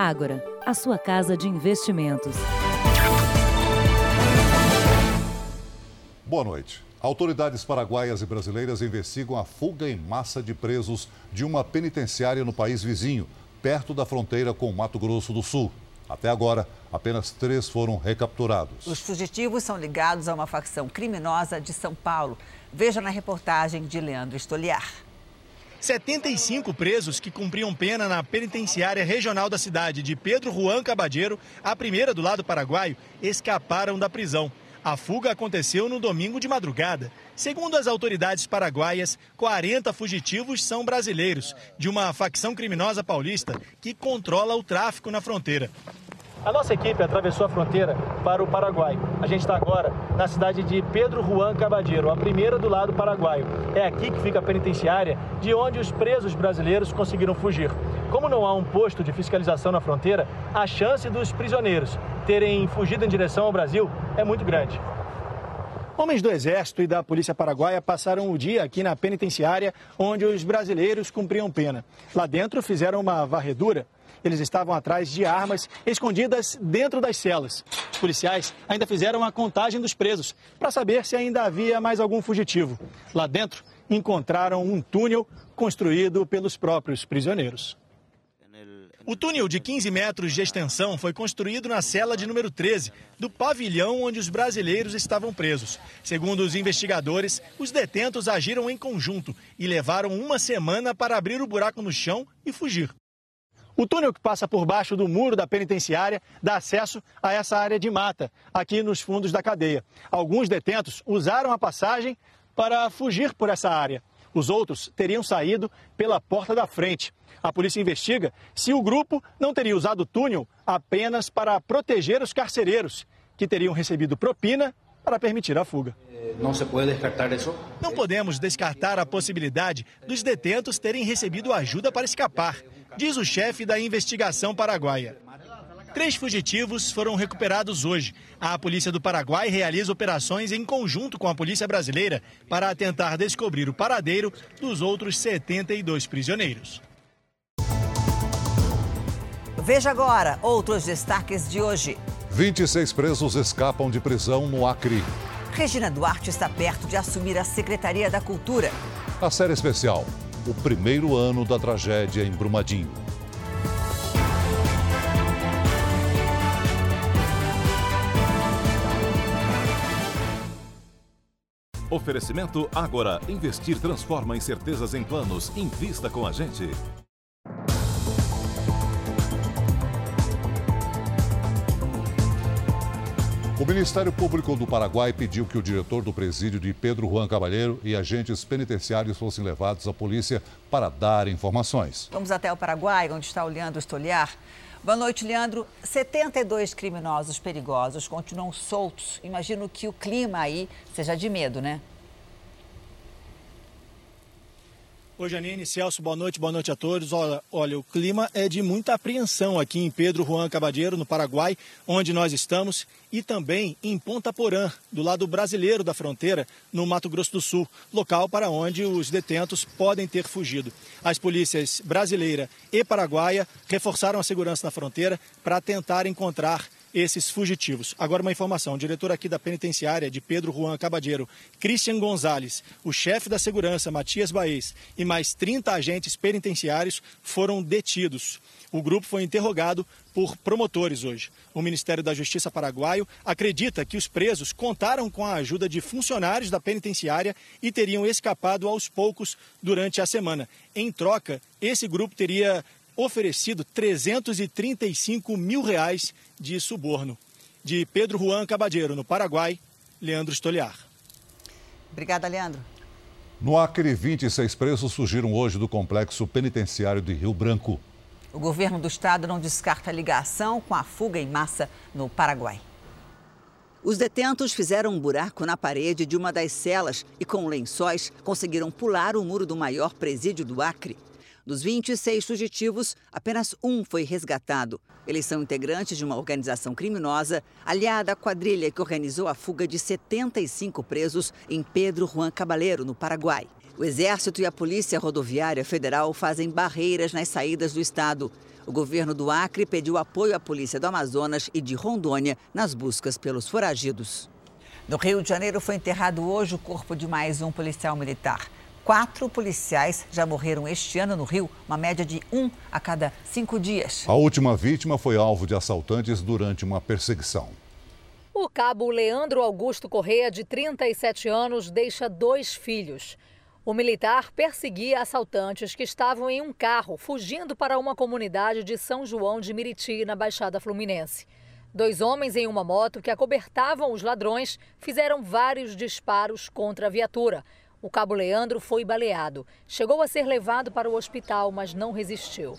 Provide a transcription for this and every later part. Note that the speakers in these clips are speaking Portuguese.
Ágora, a sua casa de investimentos. Boa noite. Autoridades paraguaias e brasileiras investigam a fuga em massa de presos de uma penitenciária no país vizinho, perto da fronteira com Mato Grosso do Sul. Até agora, apenas três foram recapturados. Os fugitivos são ligados a uma facção criminosa de São Paulo. Veja na reportagem de Leandro Estoliar. 75 presos que cumpriam pena na penitenciária regional da cidade de Pedro Juan Cabadeiro, a primeira do lado paraguaio, escaparam da prisão. A fuga aconteceu no domingo de madrugada. Segundo as autoridades paraguaias, 40 fugitivos são brasileiros, de uma facção criminosa paulista que controla o tráfico na fronteira. A nossa equipe atravessou a fronteira para o Paraguai. A gente está agora na cidade de Pedro Juan Cabadeiro, a primeira do lado paraguaio. É aqui que fica a penitenciária, de onde os presos brasileiros conseguiram fugir. Como não há um posto de fiscalização na fronteira, a chance dos prisioneiros terem fugido em direção ao Brasil é muito grande. Homens do Exército e da Polícia Paraguaia passaram o dia aqui na penitenciária onde os brasileiros cumpriam pena. Lá dentro fizeram uma varredura eles estavam atrás de armas escondidas dentro das celas. Os policiais ainda fizeram a contagem dos presos para saber se ainda havia mais algum fugitivo. Lá dentro, encontraram um túnel construído pelos próprios prisioneiros. O túnel de 15 metros de extensão foi construído na cela de número 13, do pavilhão onde os brasileiros estavam presos. Segundo os investigadores, os detentos agiram em conjunto e levaram uma semana para abrir o buraco no chão e fugir. O túnel que passa por baixo do muro da penitenciária dá acesso a essa área de mata, aqui nos fundos da cadeia. Alguns detentos usaram a passagem para fugir por essa área. Os outros teriam saído pela porta da frente. A polícia investiga se o grupo não teria usado o túnel apenas para proteger os carcereiros, que teriam recebido propina para permitir a fuga. Não se pode descartar isso? Não podemos descartar a possibilidade dos detentos terem recebido ajuda para escapar diz o chefe da investigação paraguaia. Três fugitivos foram recuperados hoje. A polícia do Paraguai realiza operações em conjunto com a polícia brasileira para tentar descobrir o paradeiro dos outros 72 prisioneiros. Veja agora outros destaques de hoje. 26 presos escapam de prisão no Acre. Regina Duarte está perto de assumir a Secretaria da Cultura. A série especial o primeiro ano da tragédia em Brumadinho. Oferecimento Agora. Investir transforma incertezas em planos. Invista com a gente. O Ministério Público do Paraguai pediu que o diretor do presídio de Pedro Juan Cabalheiro e agentes penitenciários fossem levados à polícia para dar informações. Vamos até o Paraguai, onde está o Leandro Estoliar. Boa noite, Leandro. 72 criminosos perigosos continuam soltos. Imagino que o clima aí seja de medo, né? Oi, Janine, Celso, boa noite, boa noite a todos. Olha, olha, o clima é de muita apreensão aqui em Pedro Juan Cabadeiro, no Paraguai, onde nós estamos, e também em Ponta Porã, do lado brasileiro da fronteira, no Mato Grosso do Sul, local para onde os detentos podem ter fugido. As polícias brasileira e paraguaia reforçaram a segurança na fronteira para tentar encontrar esses fugitivos. Agora uma informação, o diretor aqui da penitenciária de Pedro Juan Cabadeiro, Christian Gonzalez, o chefe da segurança, Matias Baez, e mais 30 agentes penitenciários foram detidos. O grupo foi interrogado por promotores hoje. O Ministério da Justiça paraguaio acredita que os presos contaram com a ajuda de funcionários da penitenciária e teriam escapado aos poucos durante a semana. Em troca, esse grupo teria oferecido 335 mil reais de suborno. De Pedro Juan Cabadeiro, no Paraguai, Leandro Stoliar. Obrigada, Leandro. No Acre, 26 presos surgiram hoje do complexo penitenciário de Rio Branco. O governo do estado não descarta ligação com a fuga em massa no Paraguai. Os detentos fizeram um buraco na parede de uma das celas e, com lençóis, conseguiram pular o muro do maior presídio do Acre. Dos 26 fugitivos, apenas um foi resgatado. Eles são integrantes de uma organização criminosa aliada à quadrilha que organizou a fuga de 75 presos em Pedro Juan Cabaleiro, no Paraguai. O Exército e a Polícia Rodoviária Federal fazem barreiras nas saídas do estado. O governo do Acre pediu apoio à Polícia do Amazonas e de Rondônia nas buscas pelos foragidos. No Rio de Janeiro foi enterrado hoje o corpo de mais um policial militar. Quatro policiais já morreram este ano no Rio, uma média de um a cada cinco dias. A última vítima foi alvo de assaltantes durante uma perseguição. O cabo Leandro Augusto Correia, de 37 anos, deixa dois filhos. O militar perseguia assaltantes que estavam em um carro fugindo para uma comunidade de São João de Miriti, na Baixada Fluminense. Dois homens em uma moto que acobertavam os ladrões fizeram vários disparos contra a viatura. O cabo Leandro foi baleado. Chegou a ser levado para o hospital, mas não resistiu.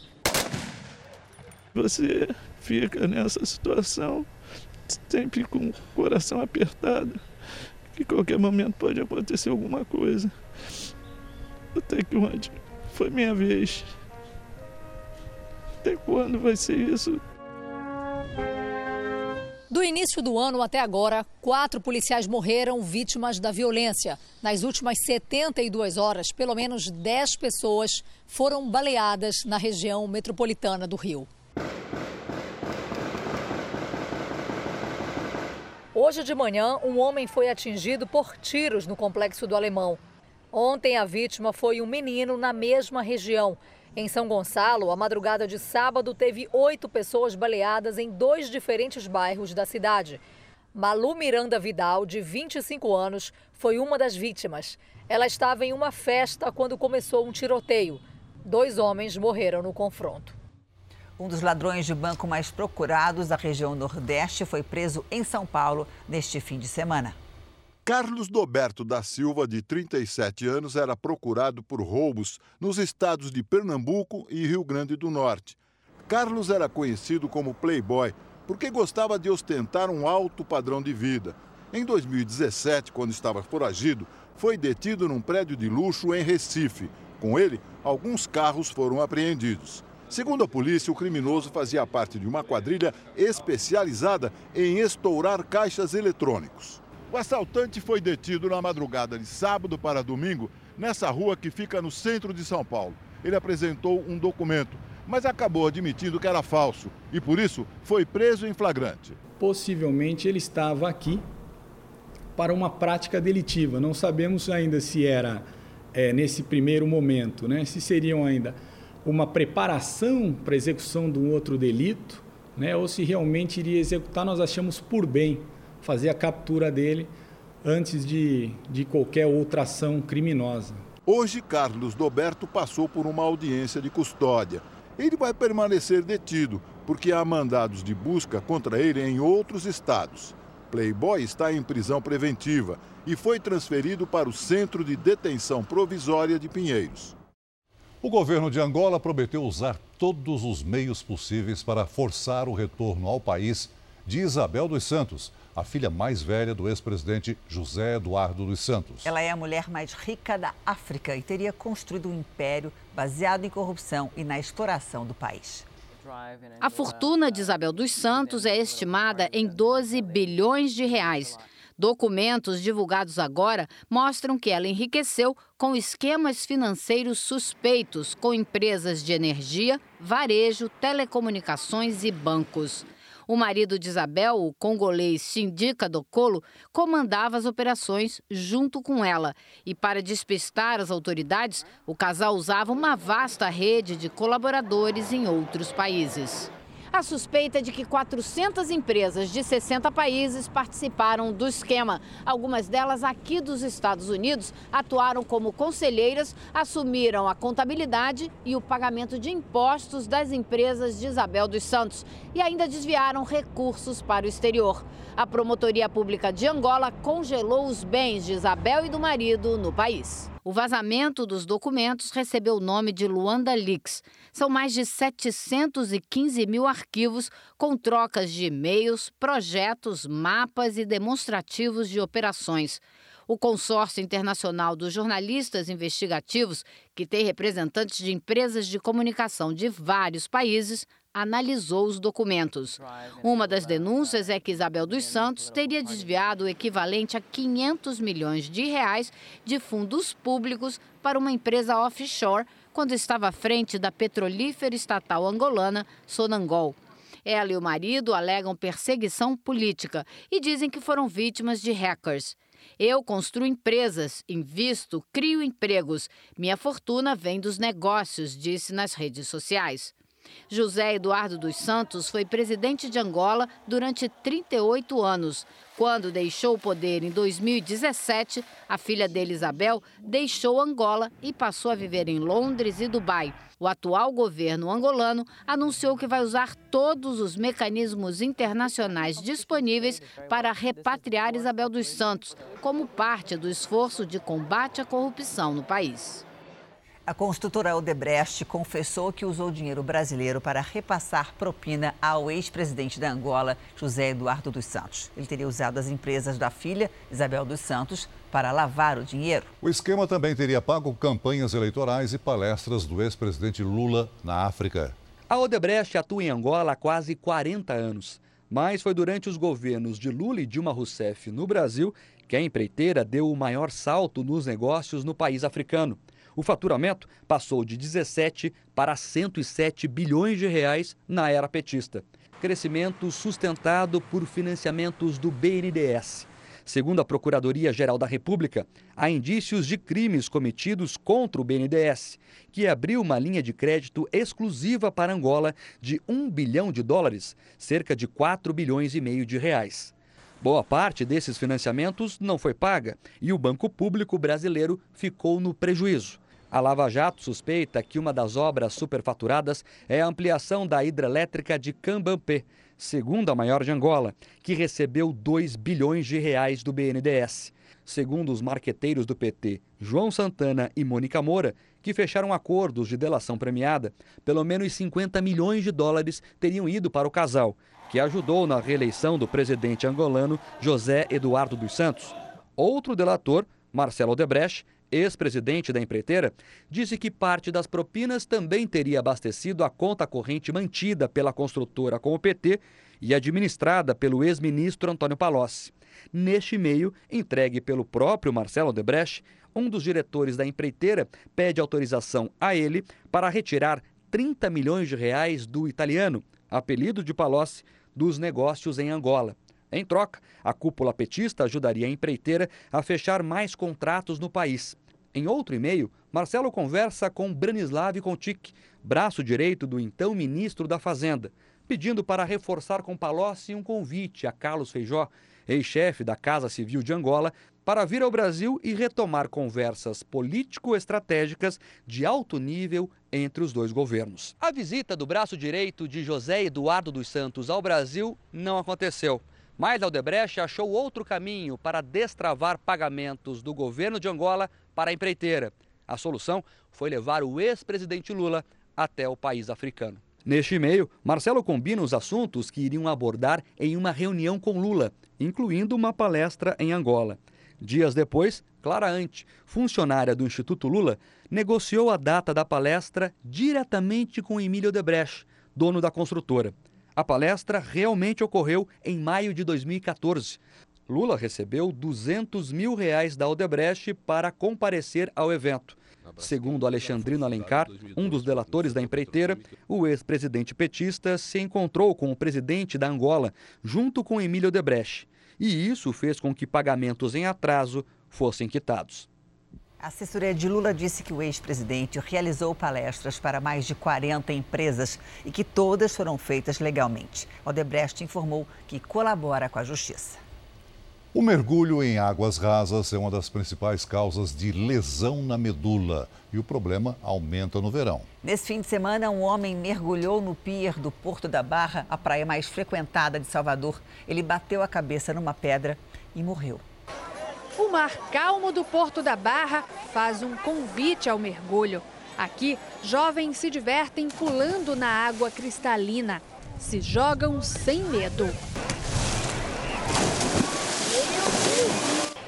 Você fica nessa situação sempre com o coração apertado, que qualquer momento pode acontecer alguma coisa. Até que onde foi minha vez. Até quando vai ser isso? Do início do ano até agora, quatro policiais morreram vítimas da violência. Nas últimas 72 horas, pelo menos 10 pessoas foram baleadas na região metropolitana do Rio. Hoje de manhã, um homem foi atingido por tiros no complexo do Alemão. Ontem, a vítima foi um menino na mesma região. Em São Gonçalo, a madrugada de sábado teve oito pessoas baleadas em dois diferentes bairros da cidade. Malu Miranda Vidal, de 25 anos, foi uma das vítimas. Ela estava em uma festa quando começou um tiroteio. Dois homens morreram no confronto. Um dos ladrões de banco mais procurados da região Nordeste foi preso em São Paulo neste fim de semana. Carlos Doberto da Silva, de 37 anos, era procurado por roubos nos estados de Pernambuco e Rio Grande do Norte. Carlos era conhecido como playboy porque gostava de ostentar um alto padrão de vida. Em 2017, quando estava foragido, foi detido num prédio de luxo em Recife. Com ele, alguns carros foram apreendidos. Segundo a polícia, o criminoso fazia parte de uma quadrilha especializada em estourar caixas eletrônicos. O assaltante foi detido na madrugada de sábado para domingo, nessa rua que fica no centro de São Paulo. Ele apresentou um documento, mas acabou admitindo que era falso e, por isso, foi preso em flagrante. Possivelmente ele estava aqui para uma prática delitiva. Não sabemos ainda se era é, nesse primeiro momento, né? se seriam ainda uma preparação para execução de um outro delito, né? ou se realmente iria executar, nós achamos por bem fazer a captura dele antes de, de qualquer outra ação criminosa. Hoje, Carlos Doberto passou por uma audiência de custódia. Ele vai permanecer detido, porque há mandados de busca contra ele em outros estados. Playboy está em prisão preventiva e foi transferido para o Centro de Detenção Provisória de Pinheiros. O governo de Angola prometeu usar todos os meios possíveis para forçar o retorno ao país de Isabel dos Santos, a filha mais velha do ex-presidente José Eduardo dos Santos. Ela é a mulher mais rica da África e teria construído um império baseado em corrupção e na exploração do país. A fortuna de Isabel dos Santos é estimada em 12 bilhões de reais. Documentos divulgados agora mostram que ela enriqueceu com esquemas financeiros suspeitos com empresas de energia, varejo, telecomunicações e bancos. O marido de Isabel, o congolês Sindika Dokolo, comandava as operações junto com ela. E para despistar as autoridades, o casal usava uma vasta rede de colaboradores em outros países a suspeita de que 400 empresas de 60 países participaram do esquema. Algumas delas aqui dos Estados Unidos atuaram como conselheiras, assumiram a contabilidade e o pagamento de impostos das empresas de Isabel dos Santos e ainda desviaram recursos para o exterior. A Promotoria Pública de Angola congelou os bens de Isabel e do marido no país. O vazamento dos documentos recebeu o nome de Luanda Leaks. São mais de 715 mil arquivos com trocas de e-mails, projetos, mapas e demonstrativos de operações. O Consórcio Internacional dos Jornalistas Investigativos, que tem representantes de empresas de comunicação de vários países, analisou os documentos. Uma das denúncias é que Isabel dos Santos teria desviado o equivalente a 500 milhões de reais de fundos públicos para uma empresa offshore quando estava à frente da petrolífera estatal angolana Sonangol. Ela e o marido alegam perseguição política e dizem que foram vítimas de hackers. Eu construo empresas, invisto, crio empregos. Minha fortuna vem dos negócios, disse nas redes sociais. José Eduardo dos Santos foi presidente de Angola durante 38 anos. Quando deixou o poder em 2017, a filha dele, Isabel, deixou Angola e passou a viver em Londres e Dubai. O atual governo angolano anunciou que vai usar todos os mecanismos internacionais disponíveis para repatriar Isabel dos Santos, como parte do esforço de combate à corrupção no país. A construtora Odebrecht confessou que usou dinheiro brasileiro para repassar propina ao ex-presidente da Angola, José Eduardo dos Santos. Ele teria usado as empresas da filha, Isabel dos Santos, para lavar o dinheiro. O esquema também teria pago campanhas eleitorais e palestras do ex-presidente Lula na África. A Odebrecht atua em Angola há quase 40 anos, mas foi durante os governos de Lula e Dilma Rousseff no Brasil que a empreiteira deu o maior salto nos negócios no país africano. O faturamento passou de 17 para 107 bilhões de reais na era petista. Crescimento sustentado por financiamentos do BNDES. Segundo a Procuradoria-Geral da República, há indícios de crimes cometidos contra o BNDES, que abriu uma linha de crédito exclusiva para Angola de 1 bilhão de dólares, cerca de 4 bilhões e meio de reais. Boa parte desses financiamentos não foi paga e o Banco Público Brasileiro ficou no prejuízo. A Lava Jato suspeita que uma das obras superfaturadas é a ampliação da hidrelétrica de Cambampé, segunda maior de Angola, que recebeu 2 bilhões de reais do BNDES. Segundo os marqueteiros do PT, João Santana e Mônica Moura, que fecharam acordos de delação premiada, pelo menos 50 milhões de dólares teriam ido para o casal, que ajudou na reeleição do presidente angolano José Eduardo dos Santos. Outro delator, Marcelo Odebrecht, ex-presidente da empreiteira, disse que parte das propinas também teria abastecido a conta corrente mantida pela construtora com o PT e administrada pelo ex-ministro Antônio Palocci. Neste meio, entregue pelo próprio Marcelo Odebrecht, um dos diretores da empreiteira pede autorização a ele para retirar 30 milhões de reais do italiano, apelido de Palocci, dos negócios em Angola. Em troca, a cúpula petista ajudaria a empreiteira a fechar mais contratos no país. Em outro e-mail, Marcelo conversa com Branislav Kontik, braço direito do então ministro da Fazenda, pedindo para reforçar com Palocci um convite a Carlos Feijó, ex-chefe da Casa Civil de Angola, para vir ao Brasil e retomar conversas político-estratégicas de alto nível entre os dois governos. A visita do braço direito de José Eduardo dos Santos ao Brasil não aconteceu. Mas Aldebrecht achou outro caminho para destravar pagamentos do governo de Angola para a empreiteira. A solução foi levar o ex-presidente Lula até o país africano. Neste e-mail, Marcelo combina os assuntos que iriam abordar em uma reunião com Lula, incluindo uma palestra em Angola. Dias depois, Clara Ante, funcionária do Instituto Lula, negociou a data da palestra diretamente com Emílio Debrecht, dono da construtora. A palestra realmente ocorreu em maio de 2014. Lula recebeu 200 mil reais da Odebrecht para comparecer ao evento. Segundo Alexandrino Alencar, um dos delatores da empreiteira, o ex-presidente petista se encontrou com o presidente da Angola, junto com Emílio Odebrecht. E isso fez com que pagamentos em atraso fossem quitados. A assessoria de Lula disse que o ex-presidente realizou palestras para mais de 40 empresas e que todas foram feitas legalmente. Odebrecht informou que colabora com a justiça. O mergulho em águas rasas é uma das principais causas de lesão na medula e o problema aumenta no verão. Nesse fim de semana, um homem mergulhou no pier do Porto da Barra, a praia mais frequentada de Salvador. Ele bateu a cabeça numa pedra e morreu. O mar calmo do Porto da Barra faz um convite ao mergulho. Aqui, jovens se divertem pulando na água cristalina. Se jogam sem medo.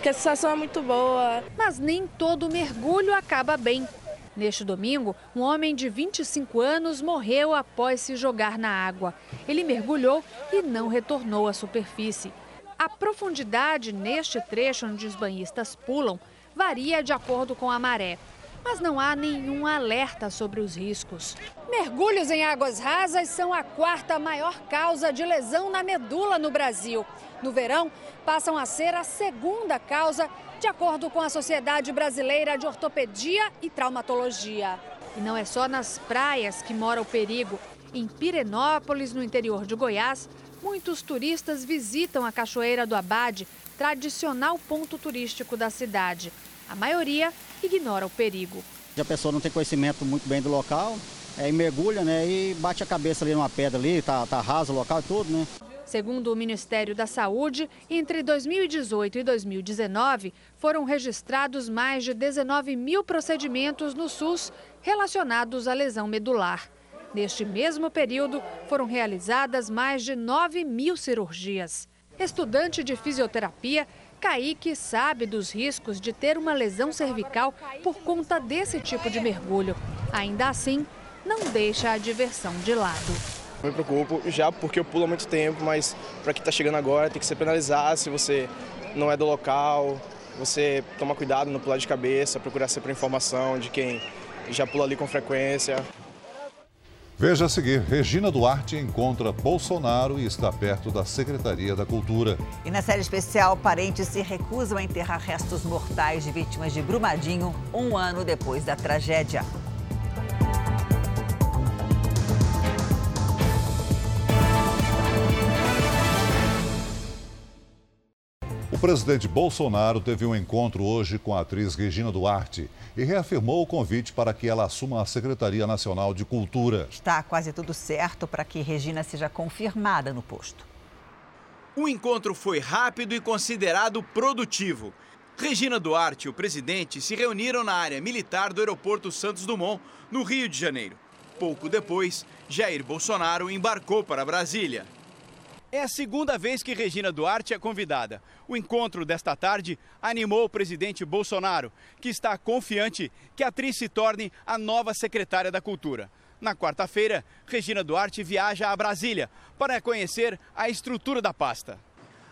Porque a sensação é muito boa. Mas nem todo mergulho acaba bem. Neste domingo, um homem de 25 anos morreu após se jogar na água. Ele mergulhou e não retornou à superfície. A profundidade neste trecho onde os banhistas pulam varia de acordo com a maré mas não há nenhum alerta sobre os riscos. Mergulhos em águas rasas são a quarta maior causa de lesão na medula no Brasil. No verão, passam a ser a segunda causa, de acordo com a Sociedade Brasileira de Ortopedia e Traumatologia. E não é só nas praias que mora o perigo. Em Pirenópolis, no interior de Goiás, muitos turistas visitam a Cachoeira do Abade, tradicional ponto turístico da cidade. A maioria ignora o perigo. A pessoa não tem conhecimento muito bem do local, aí mergulha né, e bate a cabeça ali numa pedra ali, tá, tá raso o local e tudo, né? Segundo o Ministério da Saúde, entre 2018 e 2019, foram registrados mais de 19 mil procedimentos no SUS relacionados à lesão medular. Neste mesmo período, foram realizadas mais de 9 mil cirurgias. Estudante de fisioterapia, Kaique sabe dos riscos de ter uma lesão cervical por conta desse tipo de mergulho. Ainda assim, não deixa a diversão de lado. Me preocupo já porque eu pulo há muito tempo, mas para quem está chegando agora tem que ser penalizado se você não é do local, você toma cuidado no pular de cabeça, procurar sempre informação de quem já pula ali com frequência. Veja a seguir: Regina Duarte encontra Bolsonaro e está perto da Secretaria da Cultura. E na série especial, parentes se recusam a enterrar restos mortais de vítimas de Brumadinho um ano depois da tragédia. Presidente Bolsonaro teve um encontro hoje com a atriz Regina Duarte e reafirmou o convite para que ela assuma a Secretaria Nacional de Cultura. Está quase tudo certo para que Regina seja confirmada no posto. O encontro foi rápido e considerado produtivo. Regina Duarte e o presidente se reuniram na área militar do aeroporto Santos Dumont, no Rio de Janeiro. Pouco depois, Jair Bolsonaro embarcou para Brasília. É a segunda vez que Regina Duarte é convidada. O encontro desta tarde animou o presidente Bolsonaro, que está confiante que a atriz se torne a nova secretária da Cultura. Na quarta-feira, Regina Duarte viaja a Brasília para conhecer a estrutura da pasta.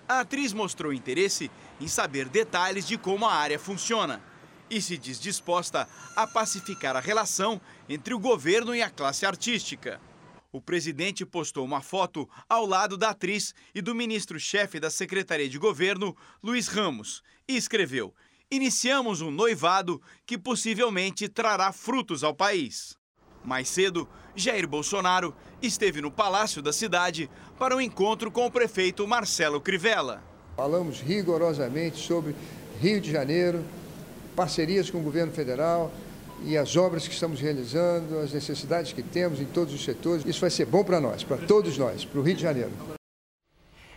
A atriz mostrou interesse em saber detalhes de como a área funciona e se diz disposta a pacificar a relação entre o governo e a classe artística. O presidente postou uma foto ao lado da atriz e do ministro-chefe da Secretaria de Governo, Luiz Ramos, e escreveu: Iniciamos um noivado que possivelmente trará frutos ao país. Mais cedo, Jair Bolsonaro esteve no Palácio da Cidade para um encontro com o prefeito Marcelo Crivella. Falamos rigorosamente sobre Rio de Janeiro, parcerias com o governo federal, e as obras que estamos realizando, as necessidades que temos em todos os setores. Isso vai ser bom para nós, para todos nós, para o Rio de Janeiro.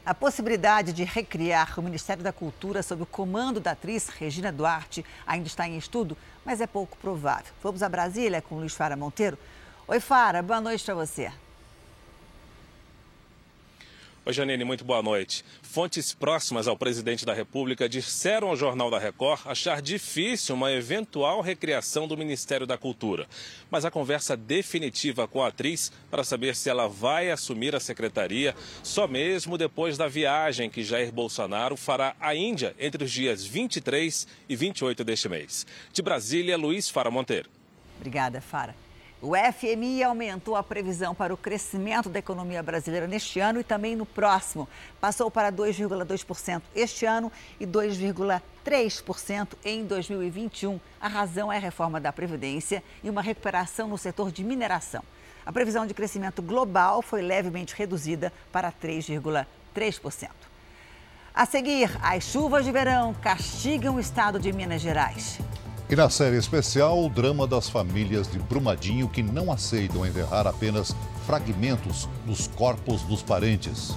A possibilidade de recriar o Ministério da Cultura sob o comando da atriz Regina Duarte ainda está em estudo, mas é pouco provável. Vamos a Brasília com Luiz Fara Monteiro. Oi, Fara, boa noite para você. Oi, Janine, muito boa noite. Fontes próximas ao presidente da República disseram ao Jornal da Record achar difícil uma eventual recriação do Ministério da Cultura. Mas a conversa definitiva com a atriz para saber se ela vai assumir a secretaria só mesmo depois da viagem que Jair Bolsonaro fará à Índia entre os dias 23 e 28 deste mês. De Brasília, Luiz Fara Monteiro. Obrigada, Fara. O FMI aumentou a previsão para o crescimento da economia brasileira neste ano e também no próximo. Passou para 2,2% este ano e 2,3% em 2021. A razão é a reforma da Previdência e uma recuperação no setor de mineração. A previsão de crescimento global foi levemente reduzida para 3,3%. A seguir, as chuvas de verão castigam o estado de Minas Gerais. E na série especial, o drama das famílias de Brumadinho que não aceitam enterrar apenas fragmentos dos corpos dos parentes.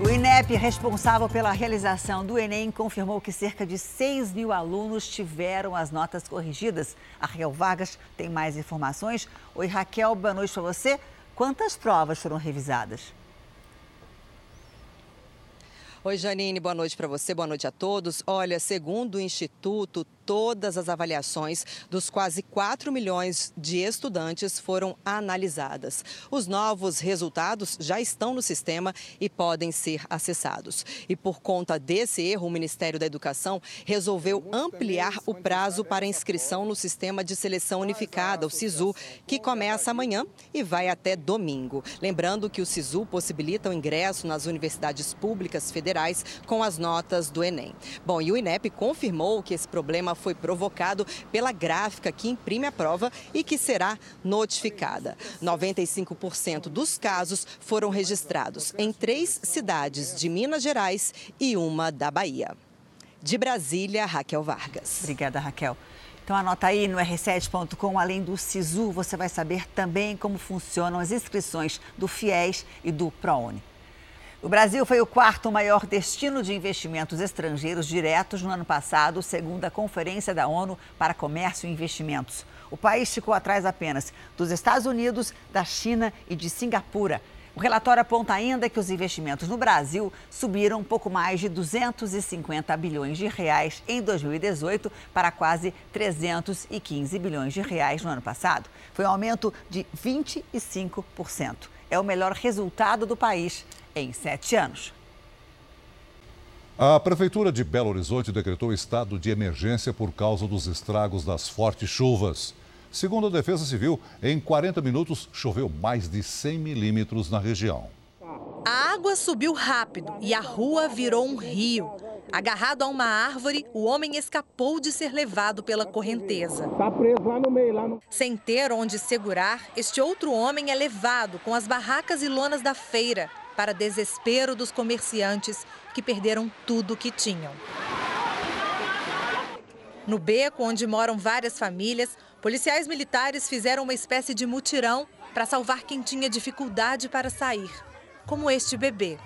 O INEP, responsável pela realização do Enem, confirmou que cerca de 6 mil alunos tiveram as notas corrigidas. A Raquel Vargas tem mais informações. Oi, Raquel, boa noite para você. Quantas provas foram revisadas? Oi, Janine, boa noite para você, boa noite a todos. Olha, segundo o Instituto, todas as avaliações dos quase 4 milhões de estudantes foram analisadas. Os novos resultados já estão no sistema e podem ser acessados. E por conta desse erro, o Ministério da Educação resolveu ampliar o prazo para inscrição no Sistema de Seleção Unificada, o SISU, que começa amanhã e vai até domingo. Lembrando que o SISU possibilita o ingresso nas universidades públicas federais com as notas do Enem. Bom, e o INEP confirmou que esse problema foi provocado pela gráfica que imprime a prova e que será notificada. 95% dos casos foram registrados em três cidades de Minas Gerais e uma da Bahia. De Brasília, Raquel Vargas. Obrigada, Raquel. Então anota aí no r7.com, além do SISU, você vai saber também como funcionam as inscrições do FIES e do ProUni. O Brasil foi o quarto maior destino de investimentos estrangeiros diretos no ano passado, segundo a Conferência da ONU para Comércio e Investimentos. O país ficou atrás apenas dos Estados Unidos, da China e de Singapura. O relatório aponta ainda que os investimentos no Brasil subiram um pouco mais de 250 bilhões de reais em 2018 para quase 315 bilhões de reais no ano passado. Foi um aumento de 25%. É o melhor resultado do país em sete anos. A Prefeitura de Belo Horizonte decretou estado de emergência por causa dos estragos das fortes chuvas. Segundo a Defesa Civil, em 40 minutos choveu mais de 100 milímetros na região. A água subiu rápido e a rua virou um rio. Agarrado a uma árvore, o homem escapou de ser levado pela correnteza. Está preso lá no meio, lá no... Sem ter onde segurar, este outro homem é levado com as barracas e lonas da feira para desespero dos comerciantes que perderam tudo o que tinham. No beco, onde moram várias famílias, policiais militares fizeram uma espécie de mutirão para salvar quem tinha dificuldade para sair, como este bebê.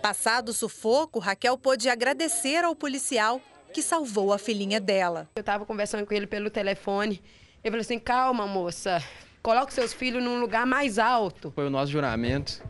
Passado o sufoco, Raquel pôde agradecer ao policial que salvou a filhinha dela. Eu estava conversando com ele pelo telefone. Ele falou assim: calma, moça, coloque seus filhos num lugar mais alto. Foi o nosso juramento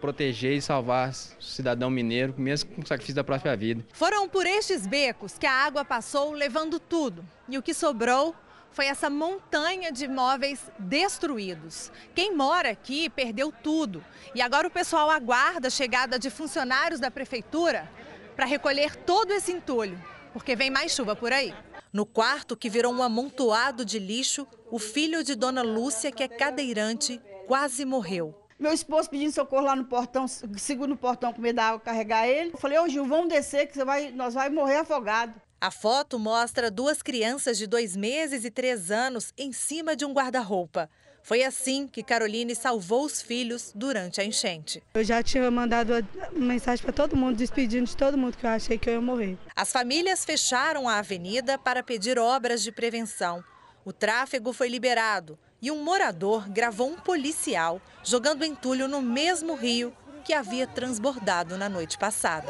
proteger e salvar o cidadão mineiro, mesmo com o sacrifício da própria vida. Foram por estes becos que a água passou levando tudo. E o que sobrou foi essa montanha de imóveis destruídos. Quem mora aqui perdeu tudo. E agora o pessoal aguarda a chegada de funcionários da prefeitura para recolher todo esse entulho, porque vem mais chuva por aí. No quarto, que virou um amontoado de lixo, o filho de Dona Lúcia, que é cadeirante, quase morreu. Meu esposo pedindo socorro lá no portão, seguro no portão com medo da água carregar ele. Eu falei, ô Gil, vamos descer que você vai, nós vamos morrer afogado. A foto mostra duas crianças de dois meses e três anos em cima de um guarda-roupa. Foi assim que Caroline salvou os filhos durante a enchente. Eu já tinha mandado mensagem para todo mundo, despedindo de todo mundo que eu achei que eu ia morrer. As famílias fecharam a avenida para pedir obras de prevenção. O tráfego foi liberado e um morador gravou um policial jogando entulho no mesmo rio que havia transbordado na noite passada.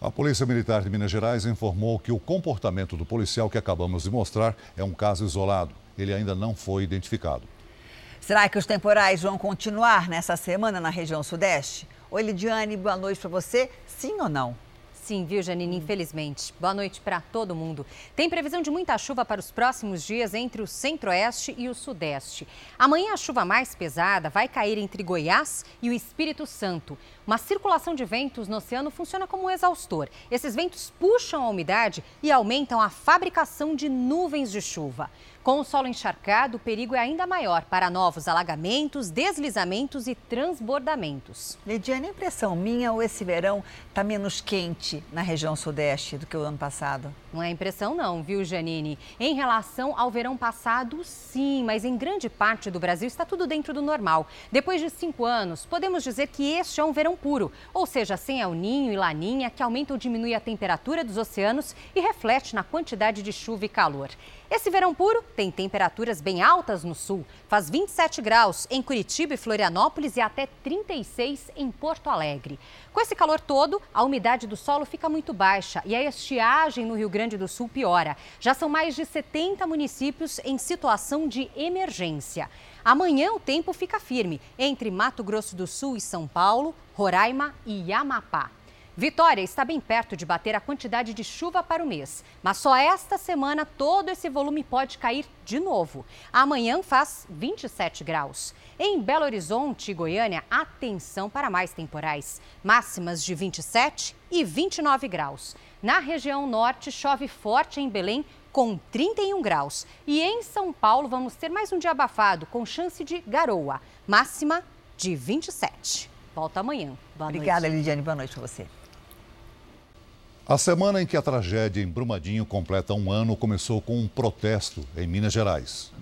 A Polícia Militar de Minas Gerais informou que o comportamento do policial que acabamos de mostrar é um caso isolado. Ele ainda não foi identificado. Será que os temporais vão continuar nessa semana na região sudeste? Oi, Lidiane, boa noite para você. Sim ou não? Sim, viu, Janine? Infelizmente. Boa noite para todo mundo. Tem previsão de muita chuva para os próximos dias entre o centro-oeste e o sudeste. Amanhã a chuva mais pesada vai cair entre Goiás e o Espírito Santo. Uma circulação de ventos no oceano funciona como um exaustor. Esses ventos puxam a umidade e aumentam a fabricação de nuvens de chuva. Com o solo encharcado, o perigo é ainda maior para novos alagamentos, deslizamentos e transbordamentos. Lidiane, impressão minha ou esse verão está menos quente na região sudeste do que o ano passado? Não é impressão não, viu, Janine? Em relação ao verão passado, sim, mas em grande parte do Brasil está tudo dentro do normal. Depois de cinco anos, podemos dizer que este é um verão puro, ou seja, sem El Ninho e Laninha, que aumenta ou diminui a temperatura dos oceanos e reflete na quantidade de chuva e calor. Esse verão puro tem temperaturas bem altas no sul. Faz 27 graus em Curitiba e Florianópolis e até 36 em Porto Alegre. Com esse calor todo, a umidade do solo fica muito baixa e a estiagem no Rio Grande do Sul piora. Já são mais de 70 municípios em situação de emergência. Amanhã o tempo fica firme entre Mato Grosso do Sul e São Paulo, Roraima e Amapá. Vitória está bem perto de bater a quantidade de chuva para o mês, mas só esta semana todo esse volume pode cair de novo. Amanhã faz 27 graus. Em Belo Horizonte e Goiânia, atenção para mais temporais. Máximas de 27 e 29 graus. Na região norte, chove forte em Belém, com 31 graus. E em São Paulo, vamos ter mais um dia abafado, com chance de garoa. Máxima de 27. Volta amanhã. Boa Obrigada, noite. Lidiane. Boa noite para você. A semana em que a tragédia em Brumadinho completa um ano começou com um protesto em Minas Gerais.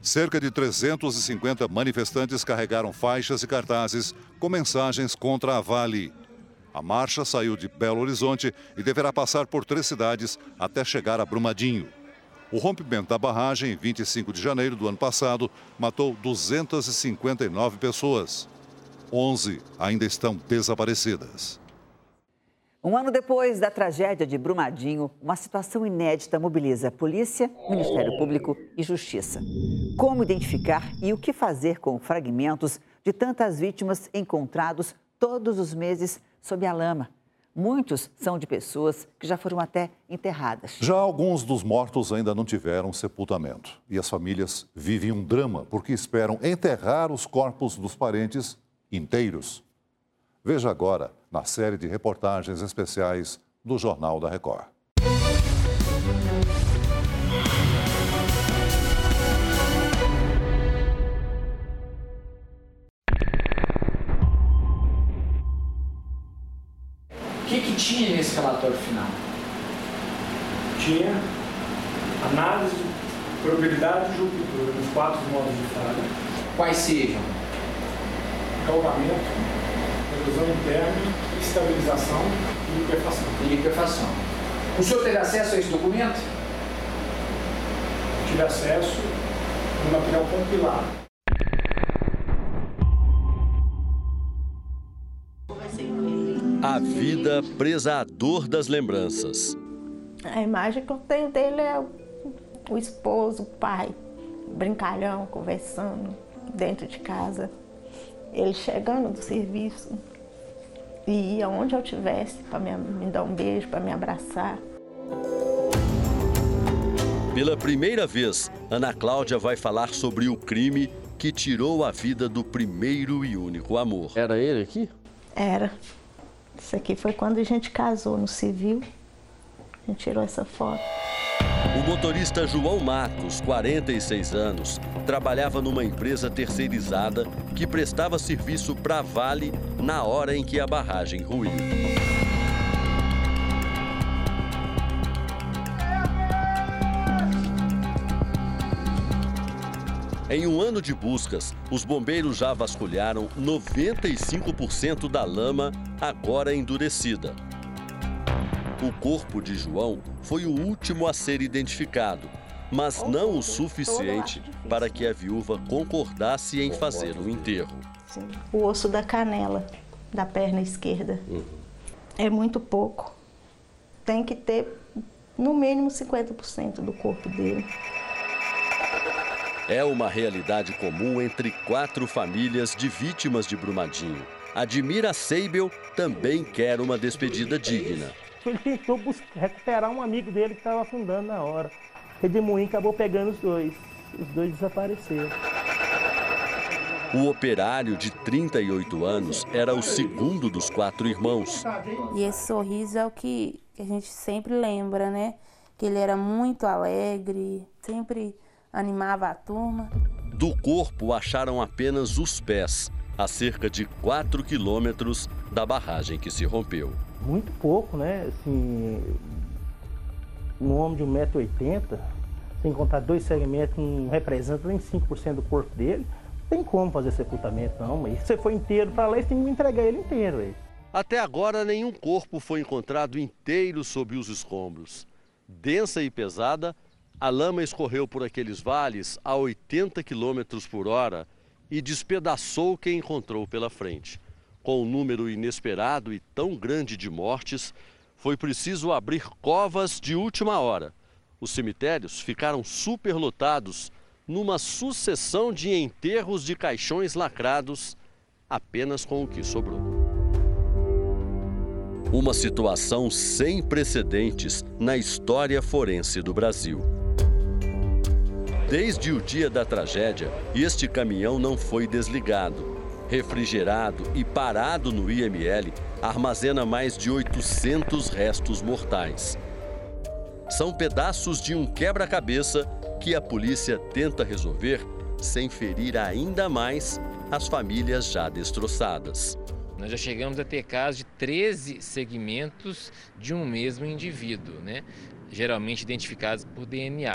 Cerca de 350 manifestantes carregaram faixas e cartazes com mensagens contra a Vale. A marcha saiu de Belo Horizonte e deverá passar por três cidades até chegar a Brumadinho. O rompimento da barragem, em 25 de janeiro do ano passado, matou 259 pessoas. 11 ainda estão desaparecidas. Um ano depois da tragédia de Brumadinho, uma situação inédita mobiliza polícia, Ministério Público e Justiça. Como identificar e o que fazer com fragmentos de tantas vítimas encontrados todos os meses sob a lama? Muitos são de pessoas que já foram até enterradas. Já alguns dos mortos ainda não tiveram sepultamento. E as famílias vivem um drama porque esperam enterrar os corpos dos parentes inteiros. Veja agora na série de reportagens especiais do Jornal da Record. Relatório final? Tinha análise de probabilidade de ruptura nos quatro modos de falha. Quais sejam? Calvamento, explosão interna, estabilização e liquefação. E liquefação. O senhor teve acesso a esse documento? Tive acesso no material compilado. A vida presa à dor das lembranças. A imagem que eu tenho dele é o esposo, o pai, brincalhão, conversando dentro de casa. Ele chegando do serviço, e ia onde eu tivesse para me, me dar um beijo, para me abraçar. Pela primeira vez, Ana Cláudia vai falar sobre o crime que tirou a vida do primeiro e único amor. Era ele aqui? Era. Isso aqui foi quando a gente casou no civil. A gente tirou essa foto. O motorista João Marcos, 46 anos, trabalhava numa empresa terceirizada que prestava serviço para Vale na hora em que a barragem ruiu. Em um ano de buscas, os bombeiros já vasculharam 95% da lama agora endurecida. O corpo de João foi o último a ser identificado, mas não o suficiente para que a viúva concordasse em fazer o enterro. O osso da canela da perna esquerda uhum. é muito pouco. Tem que ter no mínimo 50% do corpo dele. É uma realidade comum entre quatro famílias de vítimas de Brumadinho. Admira Seibel também quer uma despedida digna ele tentou buscar, recuperar um amigo dele que estava afundando na hora. Redemoinho acabou pegando os dois. Os dois desapareceram. O operário de 38 anos era o segundo dos quatro irmãos. E esse sorriso é o que a gente sempre lembra, né? Que ele era muito alegre, sempre animava a turma. Do corpo acharam apenas os pés, a cerca de 4 quilômetros da barragem que se rompeu muito pouco, né? Assim, um homem de 1,80m, sem contar dois segmentos, não representa nem 5% do corpo dele. Não tem como fazer sepultamento, não. Mas se você for inteiro para lá, você tem que me entregar ele inteiro. Aí. Até agora, nenhum corpo foi encontrado inteiro sob os escombros. Densa e pesada, A lama escorreu por aqueles vales a 80 km por hora e despedaçou quem encontrou pela frente. Com um número inesperado e tão grande de mortes, foi preciso abrir covas de última hora. Os cemitérios ficaram superlotados numa sucessão de enterros de caixões lacrados, apenas com o que sobrou. Uma situação sem precedentes na história forense do Brasil. Desde o dia da tragédia, este caminhão não foi desligado. Refrigerado e parado no IML, armazena mais de 800 restos mortais. São pedaços de um quebra-cabeça que a polícia tenta resolver sem ferir ainda mais as famílias já destroçadas. Nós já chegamos a ter casos de 13 segmentos de um mesmo indivíduo, né? geralmente identificados por DNA.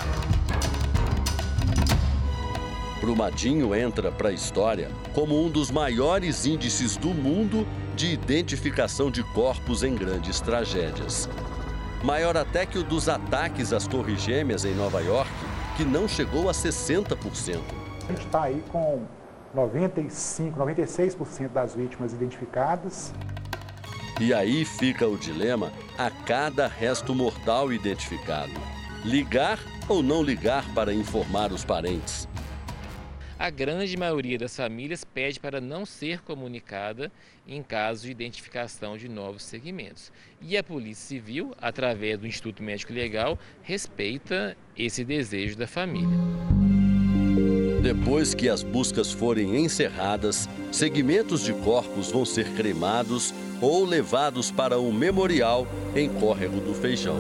Brumadinho entra para a história como um dos maiores índices do mundo de identificação de corpos em grandes tragédias. Maior até que o dos ataques às Torres Gêmeas em Nova York, que não chegou a 60%. A gente está aí com 95, 96% das vítimas identificadas. E aí fica o dilema a cada resto mortal identificado: ligar ou não ligar para informar os parentes? A grande maioria das famílias pede para não ser comunicada em caso de identificação de novos segmentos. E a Polícia Civil, através do Instituto Médico Legal, respeita esse desejo da família. Depois que as buscas forem encerradas, segmentos de corpos vão ser cremados ou levados para um memorial em Córrego do Feijão.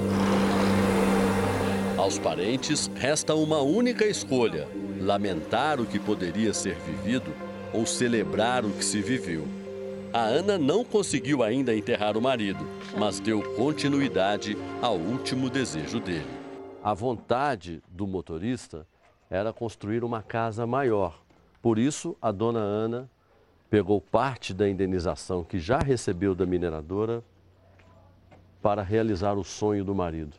Aos parentes resta uma única escolha: lamentar o que poderia ser vivido ou celebrar o que se viveu. A Ana não conseguiu ainda enterrar o marido, mas deu continuidade ao último desejo dele. A vontade do motorista era construir uma casa maior. Por isso, a dona Ana pegou parte da indenização que já recebeu da mineradora para realizar o sonho do marido,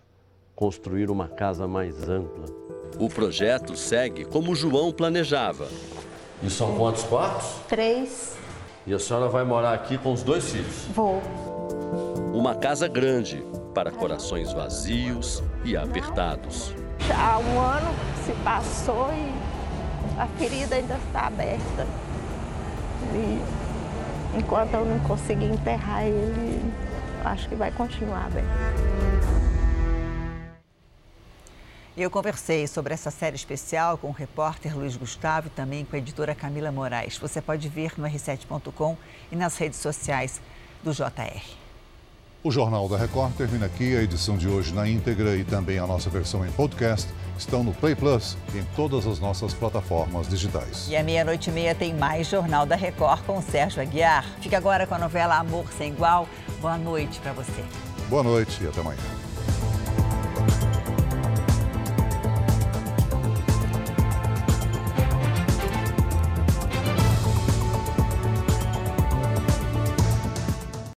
construir uma casa mais ampla. O projeto segue como João planejava. E são quantos quartos? Três. E a senhora vai morar aqui com os dois filhos? Vou. Uma casa grande para corações vazios e apertados. Já há um ano se passou e a ferida ainda está aberta. E enquanto eu não conseguir enterrar ele, acho que vai continuar aberto. Eu conversei sobre essa série especial com o repórter Luiz Gustavo e também com a editora Camila Moraes. Você pode ver no r7.com e nas redes sociais do JR. O Jornal da Record termina aqui. A edição de hoje na íntegra e também a nossa versão em podcast estão no Play Plus e em todas as nossas plataformas digitais. E à meia-noite e meia tem mais Jornal da Record com o Sérgio Aguiar. Fica agora com a novela Amor Sem Igual. Boa noite para você. Boa noite e até amanhã.